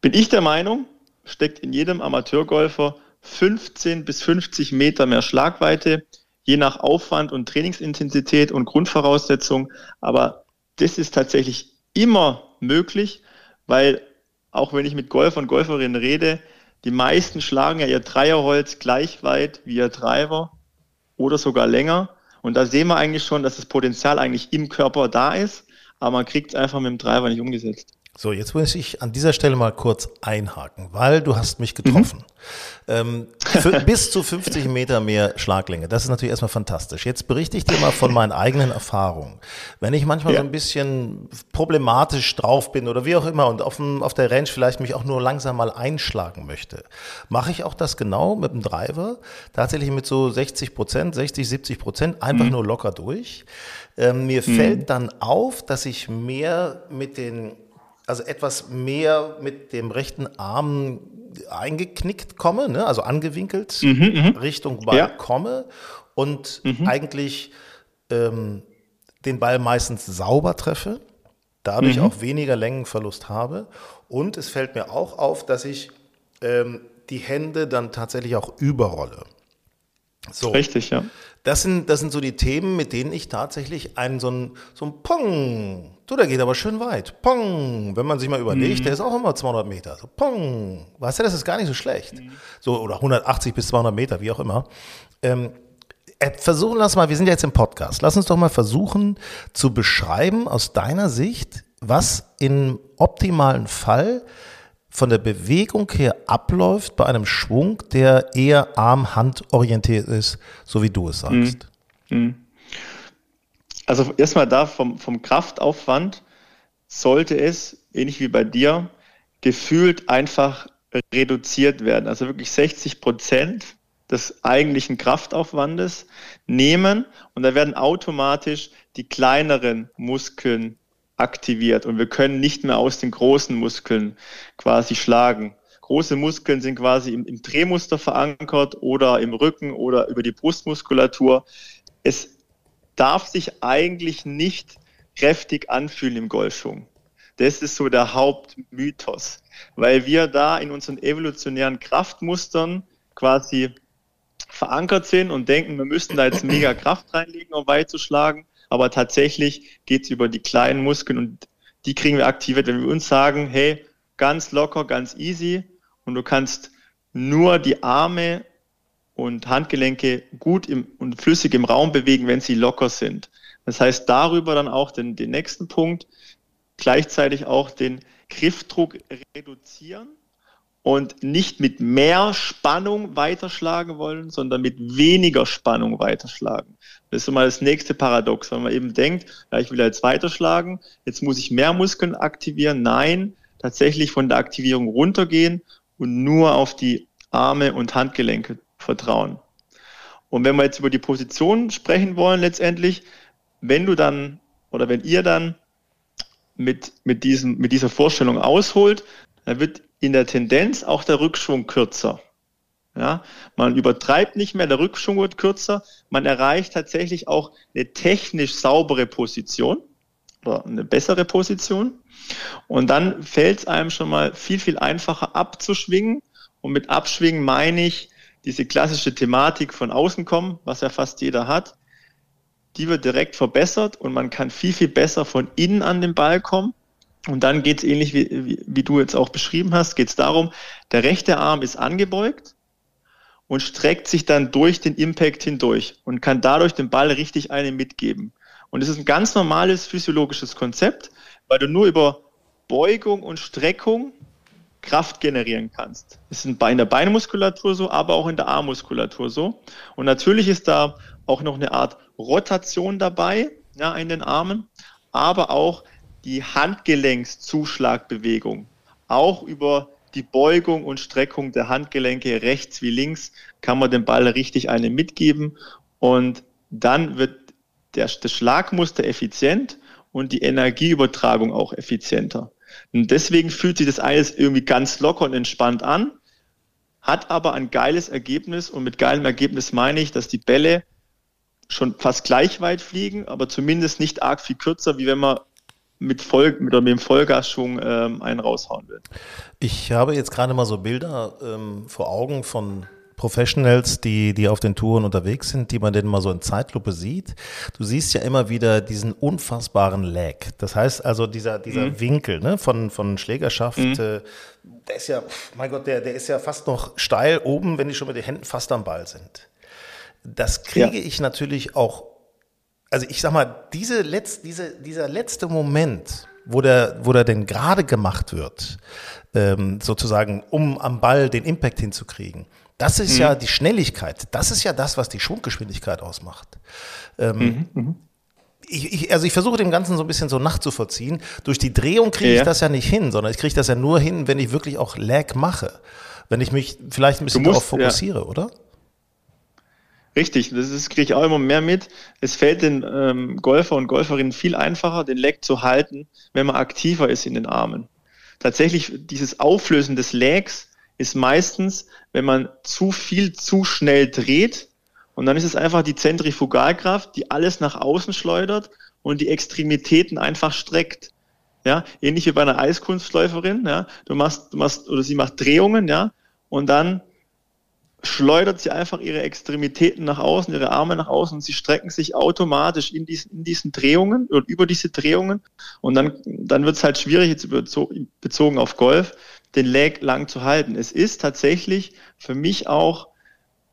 bin ich der Meinung, steckt in jedem Amateurgolfer 15 bis 50 Meter mehr Schlagweite, je nach Aufwand und Trainingsintensität und Grundvoraussetzung. Aber das ist tatsächlich immer möglich, weil auch wenn ich mit Golfern und Golferinnen rede, die meisten schlagen ja ihr Dreierholz gleich weit wie ihr Driver oder sogar länger. Und da sehen wir eigentlich schon, dass das Potenzial eigentlich im Körper da ist, aber man kriegt es einfach mit dem Driver nicht umgesetzt. So, jetzt muss ich an dieser Stelle mal kurz einhaken, weil du hast mich getroffen. Mhm. Ähm, (laughs) bis zu 50 Meter mehr Schlaglänge, das ist natürlich erstmal fantastisch. Jetzt berichte ich dir mal von meinen eigenen Erfahrungen. Wenn ich manchmal ja. so ein bisschen problematisch drauf bin oder wie auch immer und auf, dem, auf der Range vielleicht mich auch nur langsam mal einschlagen möchte, mache ich auch das genau mit dem Driver, tatsächlich mit so 60 Prozent, 60, 70 Prozent, einfach mhm. nur locker durch. Ähm, mir mhm. fällt dann auf, dass ich mehr mit den also etwas mehr mit dem rechten Arm eingeknickt komme, ne? also angewinkelt mhm, mhm. Richtung Ball ja. komme und mhm. eigentlich ähm, den Ball meistens sauber treffe, dadurch mhm. auch weniger Längenverlust habe. Und es fällt mir auch auf, dass ich ähm, die Hände dann tatsächlich auch überrolle. So. Richtig, ja. Das sind, das sind so die Themen, mit denen ich tatsächlich einen so ein, so ein Pong, du, der geht aber schön weit. Pong, wenn man sich mal überlegt, mhm. der ist auch immer 200 Meter. So, Pong, weißt du, das ist gar nicht so schlecht. Mhm. So, oder 180 bis 200 Meter, wie auch immer. Ähm, äh, versuchen, lass mal, wir sind ja jetzt im Podcast. Lass uns doch mal versuchen zu beschreiben aus deiner Sicht, was im optimalen Fall von der Bewegung her abläuft bei einem Schwung, der eher Arm-Hand orientiert ist, so wie du es sagst? Mhm. Also erstmal da vom, vom Kraftaufwand sollte es, ähnlich wie bei dir, gefühlt einfach reduziert werden. Also wirklich 60 Prozent des eigentlichen Kraftaufwandes nehmen und da werden automatisch die kleineren Muskeln aktiviert und wir können nicht mehr aus den großen Muskeln quasi schlagen. Große Muskeln sind quasi im, im Drehmuster verankert oder im Rücken oder über die Brustmuskulatur. Es darf sich eigentlich nicht kräftig anfühlen im Golfschwung. Das ist so der Hauptmythos, weil wir da in unseren evolutionären Kraftmustern quasi verankert sind und denken, wir müssten da jetzt mega Kraft reinlegen, um weit zu schlagen aber tatsächlich geht es über die kleinen Muskeln und die kriegen wir aktiviert, wenn wir uns sagen, hey, ganz locker, ganz easy und du kannst nur die Arme und Handgelenke gut im, und flüssig im Raum bewegen, wenn sie locker sind. Das heißt, darüber dann auch den, den nächsten Punkt, gleichzeitig auch den Griffdruck reduzieren und nicht mit mehr Spannung weiterschlagen wollen, sondern mit weniger Spannung weiterschlagen. Das ist immer das nächste Paradox, wenn man eben denkt, ja, ich will jetzt weiterschlagen, jetzt muss ich mehr Muskeln aktivieren. Nein, tatsächlich von der Aktivierung runtergehen und nur auf die Arme und Handgelenke vertrauen. Und wenn wir jetzt über die Position sprechen wollen, letztendlich, wenn du dann oder wenn ihr dann mit, mit, diesem, mit dieser Vorstellung ausholt, dann wird in der Tendenz auch der Rückschwung kürzer. Ja, man übertreibt nicht mehr, der Rückschwung wird kürzer, man erreicht tatsächlich auch eine technisch saubere Position. oder eine bessere Position. Und dann fällt es einem schon mal viel, viel einfacher abzuschwingen. Und mit Abschwingen meine ich diese klassische Thematik von außen kommen, was ja fast jeder hat. Die wird direkt verbessert und man kann viel, viel besser von innen an den Ball kommen. Und dann geht es ähnlich wie, wie, wie, du jetzt auch beschrieben hast, geht es darum, der rechte Arm ist angebeugt und streckt sich dann durch den Impact hindurch und kann dadurch den Ball richtig eine mitgeben. Und es ist ein ganz normales physiologisches Konzept, weil du nur über Beugung und Streckung Kraft generieren kannst. Das ist in der Beinmuskulatur so, aber auch in der Armmuskulatur so. Und natürlich ist da auch noch eine Art Rotation dabei, ja, in den Armen, aber auch die Handgelenkszuschlagbewegung. Auch über die Beugung und Streckung der Handgelenke rechts wie links kann man dem Ball richtig eine mitgeben und dann wird der, das Schlagmuster effizient und die Energieübertragung auch effizienter. Und deswegen fühlt sich das alles irgendwie ganz locker und entspannt an, hat aber ein geiles Ergebnis und mit geilem Ergebnis meine ich, dass die Bälle schon fast gleich weit fliegen, aber zumindest nicht arg viel kürzer, wie wenn man mit, Voll, mit, mit dem Vollgasschwung ähm, einen raushauen will. Ich habe jetzt gerade mal so Bilder ähm, vor Augen von Professionals, die, die auf den Touren unterwegs sind, die man denn mal so in Zeitlupe sieht. Du siehst ja immer wieder diesen unfassbaren Lag. Das heißt also dieser, dieser mhm. Winkel ne, von, von Schlägerschaft, mhm. äh, der ist ja, mein Gott, der, der ist ja fast noch steil oben, wenn die schon mit den Händen fast am Ball sind. Das kriege ja. ich natürlich auch, also ich sag mal, diese Letz-, diese, dieser letzte Moment, wo der, wo der denn gerade gemacht wird, ähm, sozusagen, um am Ball den Impact hinzukriegen, das ist mhm. ja die Schnelligkeit. Das ist ja das, was die Schwunggeschwindigkeit ausmacht. Ähm, mhm. mhm. Ich, ich, also ich versuche dem Ganzen so ein bisschen so nachzuvollziehen. Durch die Drehung kriege ich ja. das ja nicht hin, sondern ich kriege das ja nur hin, wenn ich wirklich auch Lag mache. Wenn ich mich vielleicht ein bisschen musst, darauf fokussiere, ja. oder? Richtig, das kriege ich auch immer mehr mit. Es fällt den ähm, Golfer und Golferinnen viel einfacher, den Lag zu halten, wenn man aktiver ist in den Armen. Tatsächlich dieses Auflösen des Lags ist meistens, wenn man zu viel zu schnell dreht und dann ist es einfach die Zentrifugalkraft, die alles nach außen schleudert und die Extremitäten einfach streckt. Ja, ähnlich wie bei einer Eiskunstläuferin, ja. Du machst, du machst, oder sie macht Drehungen, ja, und dann schleudert sie einfach ihre Extremitäten nach außen, ihre Arme nach außen und sie strecken sich automatisch in diesen, in diesen Drehungen oder über diese Drehungen. Und dann, dann wird es halt schwierig, jetzt bezogen auf Golf, den Leg lang zu halten. Es ist tatsächlich für mich auch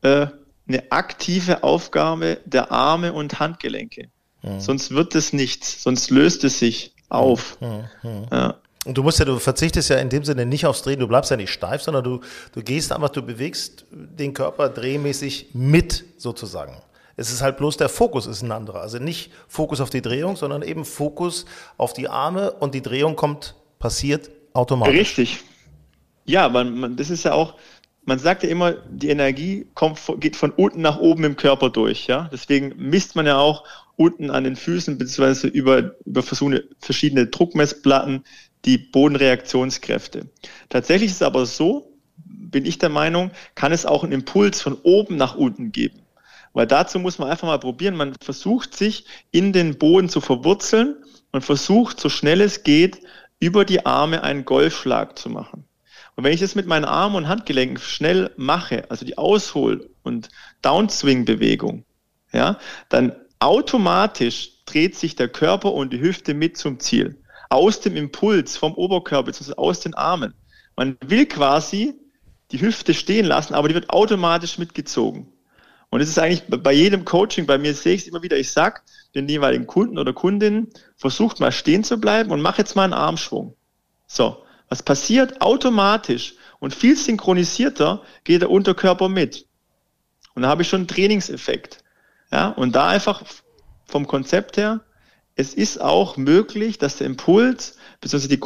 äh, eine aktive Aufgabe der Arme und Handgelenke. Mhm. Sonst wird es nichts, sonst löst es sich auf. Mhm. Mhm. Ja. Und du musst ja, du verzichtest ja in dem Sinne nicht aufs Drehen, du bleibst ja nicht steif, sondern du, du gehst einfach, du bewegst den Körper drehmäßig mit sozusagen. Es ist halt bloß der Fokus ist ein anderer. Also nicht Fokus auf die Drehung, sondern eben Fokus auf die Arme und die Drehung kommt, passiert automatisch. Richtig, ja, man, man, das ist ja auch, man sagt ja immer, die Energie kommt, geht von unten nach oben im Körper durch. Ja? Deswegen misst man ja auch unten an den Füßen beziehungsweise über, über verschiedene Druckmessplatten die Bodenreaktionskräfte. Tatsächlich ist es aber so, bin ich der Meinung, kann es auch einen Impuls von oben nach unten geben. Weil dazu muss man einfach mal probieren. Man versucht sich in den Boden zu verwurzeln und versucht, so schnell es geht, über die Arme einen Golfschlag zu machen. Und wenn ich das mit meinen Armen und Handgelenken schnell mache, also die Aushol- und Downswing-Bewegung, ja, dann automatisch dreht sich der Körper und die Hüfte mit zum Ziel. Aus dem Impuls vom Oberkörper, also aus den Armen. Man will quasi die Hüfte stehen lassen, aber die wird automatisch mitgezogen. Und es ist eigentlich bei jedem Coaching, bei mir sehe ich es immer wieder, ich sag den jeweiligen Kunden oder Kundinnen, versucht mal stehen zu bleiben und mach jetzt mal einen Armschwung. So. Was passiert automatisch und viel synchronisierter geht der Unterkörper mit. Und da habe ich schon einen Trainingseffekt. Ja, und da einfach vom Konzept her, es ist auch möglich, dass der Impuls bzw. die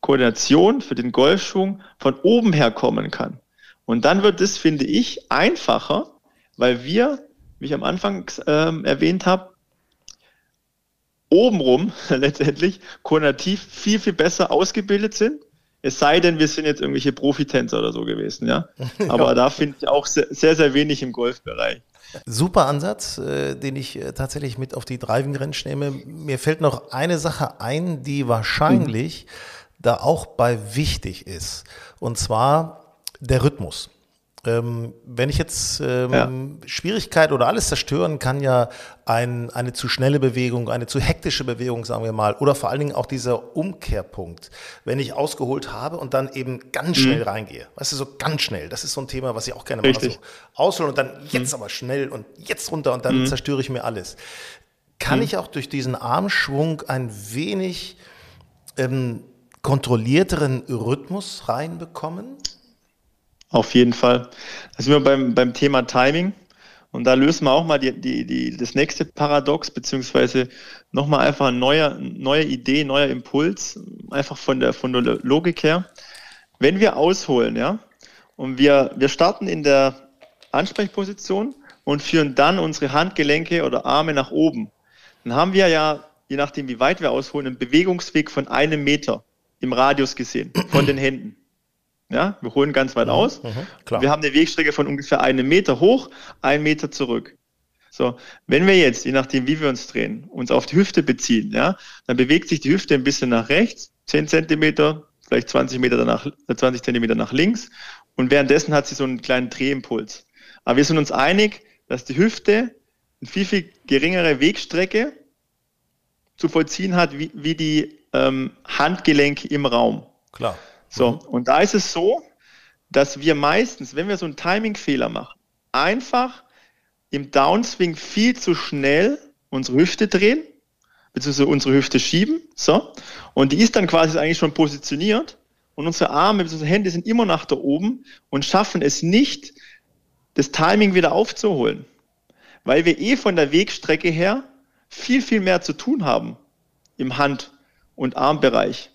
Koordination für den Golfschwung von oben her kommen kann. Und dann wird es, finde ich, einfacher, weil wir, wie ich am Anfang ähm, erwähnt habe, obenrum (laughs) letztendlich koordinativ viel, viel besser ausgebildet sind. Es sei denn, wir sind jetzt irgendwelche Profitänzer oder so gewesen, ja. (laughs) Aber ja. da finde ich auch sehr, sehr, sehr wenig im Golfbereich. Super Ansatz, äh, den ich äh, tatsächlich mit auf die Driving Range nehme. Mir fällt noch eine Sache ein, die wahrscheinlich mhm. da auch bei wichtig ist. Und zwar der Rhythmus. Ähm, wenn ich jetzt ähm, ja. Schwierigkeit oder alles zerstören kann ja ein, eine zu schnelle Bewegung, eine zu hektische Bewegung, sagen wir mal, oder vor allen Dingen auch dieser Umkehrpunkt, wenn ich ausgeholt habe und dann eben ganz schnell mhm. reingehe. Weißt du, so ganz schnell. Das ist so ein Thema, was ich auch gerne mache. So ausholen und dann jetzt mhm. aber schnell und jetzt runter und dann mhm. zerstöre ich mir alles. Kann mhm. ich auch durch diesen Armschwung ein wenig ähm, kontrollierteren Rhythmus reinbekommen? Auf jeden Fall. Da sind wir beim, beim Thema Timing. Und da lösen wir auch mal die, die, die, das nächste Paradox, beziehungsweise nochmal einfach eine neue, neue Idee, neuer Impuls, einfach von der, von der Logik her. Wenn wir ausholen, ja, und wir, wir starten in der Ansprechposition und führen dann unsere Handgelenke oder Arme nach oben, dann haben wir ja, je nachdem wie weit wir ausholen, einen Bewegungsweg von einem Meter im Radius gesehen, von den Händen. Ja, wir holen ganz weit mhm, aus. Mhm, wir haben eine Wegstrecke von ungefähr einem Meter hoch, einen Meter zurück. So, wenn wir jetzt, je nachdem, wie wir uns drehen, uns auf die Hüfte beziehen, ja, dann bewegt sich die Hüfte ein bisschen nach rechts, 10 Zentimeter, vielleicht 20 Meter danach, 20 Zentimeter nach links. Und währenddessen hat sie so einen kleinen Drehimpuls. Aber wir sind uns einig, dass die Hüfte eine viel, viel geringere Wegstrecke zu vollziehen hat, wie, wie die ähm, Handgelenke im Raum. Klar. So, mhm. und da ist es so, dass wir meistens, wenn wir so einen Timing-Fehler machen, einfach im Downswing viel zu schnell unsere Hüfte drehen, beziehungsweise unsere Hüfte schieben, so, und die ist dann quasi eigentlich schon positioniert und unsere Arme bzw. Hände sind immer nach da oben und schaffen es nicht, das Timing wieder aufzuholen, weil wir eh von der Wegstrecke her viel, viel mehr zu tun haben im Hand- und Armbereich.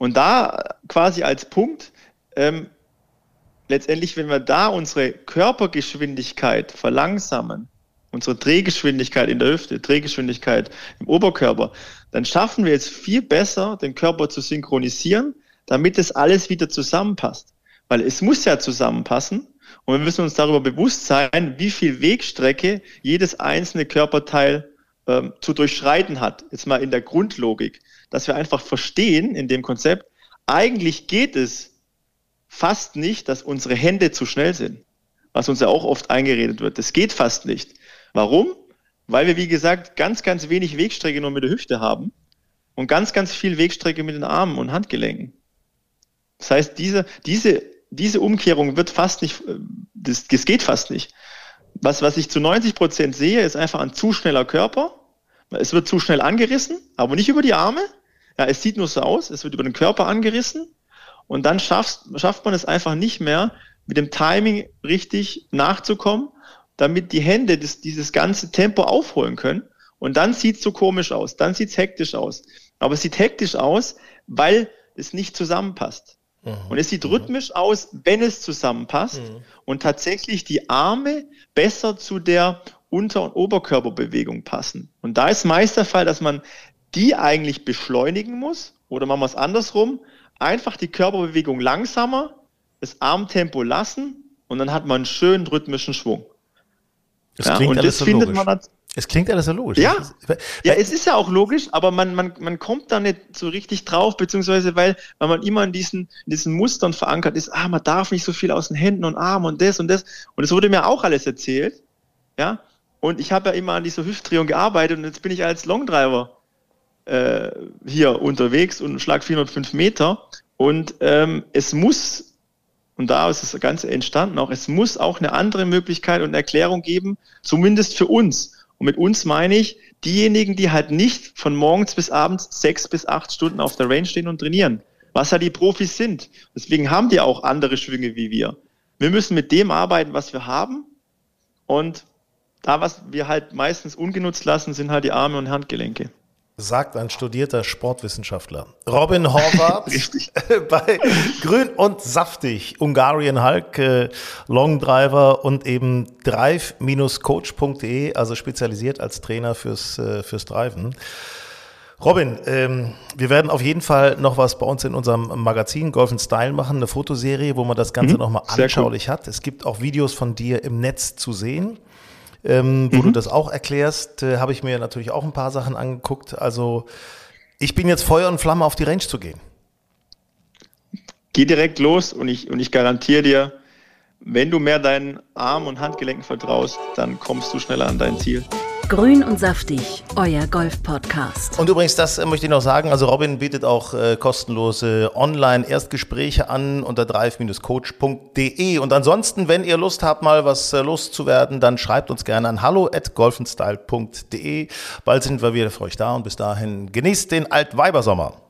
Und da quasi als Punkt, ähm, letztendlich, wenn wir da unsere Körpergeschwindigkeit verlangsamen, unsere Drehgeschwindigkeit in der Hüfte, Drehgeschwindigkeit im Oberkörper, dann schaffen wir jetzt viel besser, den Körper zu synchronisieren, damit es alles wieder zusammenpasst. Weil es muss ja zusammenpassen und wir müssen uns darüber bewusst sein, wie viel Wegstrecke jedes einzelne Körperteil ähm, zu durchschreiten hat. Jetzt mal in der Grundlogik dass wir einfach verstehen in dem Konzept, eigentlich geht es fast nicht, dass unsere Hände zu schnell sind, was uns ja auch oft eingeredet wird. Das geht fast nicht. Warum? Weil wir, wie gesagt, ganz, ganz wenig Wegstrecke nur mit der Hüfte haben und ganz, ganz viel Wegstrecke mit den Armen und Handgelenken. Das heißt, diese, diese, diese Umkehrung wird fast nicht, äh, das, das geht fast nicht. Was, was ich zu 90 Prozent sehe, ist einfach ein zu schneller Körper. Es wird zu schnell angerissen, aber nicht über die Arme, ja, es sieht nur so aus, es wird über den Körper angerissen und dann schafft, schafft man es einfach nicht mehr, mit dem Timing richtig nachzukommen, damit die Hände das, dieses ganze Tempo aufholen können. Und dann sieht es so komisch aus, dann sieht es hektisch aus. Aber es sieht hektisch aus, weil es nicht zusammenpasst. Mhm. Und es sieht mhm. rhythmisch aus, wenn es zusammenpasst mhm. und tatsächlich die Arme besser zu der Unter- und Oberkörperbewegung passen. Und da ist meist der Fall, dass man die eigentlich beschleunigen muss, oder machen wir es andersrum, einfach die Körperbewegung langsamer, das Armtempo lassen und dann hat man einen schönen rhythmischen Schwung. Das ja, klingt und alles das so findet logisch. man es klingt alles so logisch. Ja, ja, es ist ja auch logisch, aber man, man, man kommt da nicht so richtig drauf, beziehungsweise weil, weil man immer in diesen, in diesen Mustern verankert ist, ah, man darf nicht so viel aus den Händen und Armen und das und das. Und es wurde mir auch alles erzählt. Ja, und ich habe ja immer an dieser Hüftdrehung gearbeitet und jetzt bin ich als Longdriver äh, hier unterwegs und schlag 405 Meter. Und ähm, es muss, und da ist das Ganze entstanden auch, es muss auch eine andere Möglichkeit und Erklärung geben, zumindest für uns. Und mit uns meine ich diejenigen, die halt nicht von morgens bis abends sechs bis acht Stunden auf der Range stehen und trainieren. Was ja die Profis sind. Deswegen haben die auch andere Schwünge wie wir. Wir müssen mit dem arbeiten, was wir haben. Und da, was wir halt meistens ungenutzt lassen, sind halt die Arme und Handgelenke sagt ein studierter Sportwissenschaftler. Robin Horvath (laughs) (laughs) bei Grün und Saftig, Hungarian Hulk, äh, Long Driver und eben drive-coach.de, also spezialisiert als Trainer fürs, äh, fürs Driven. Robin, ähm, wir werden auf jeden Fall noch was bei uns in unserem Magazin Golf Style machen, eine Fotoserie, wo man das Ganze mhm, nochmal anschaulich cool. hat. Es gibt auch Videos von dir im Netz zu sehen, ähm, wo mhm. du das auch erklärst. Äh, Habe ich mir natürlich auch ein paar Sachen angeguckt. Also ich bin jetzt Feuer und Flamme auf die Range zu gehen. Geh direkt los und ich, und ich garantiere dir, wenn du mehr deinen Arm- und Handgelenken vertraust, dann kommst du schneller an dein Ziel. Grün und saftig, euer Golf-Podcast. Und übrigens, das äh, möchte ich noch sagen, also Robin bietet auch äh, kostenlose Online-Erstgespräche an unter drive-coach.de. Und ansonsten, wenn ihr Lust habt, mal was äh, loszuwerden, dann schreibt uns gerne an hallo at golfenstyle.de. Bald sind wir wieder für euch da und bis dahin genießt den Altweibersommer.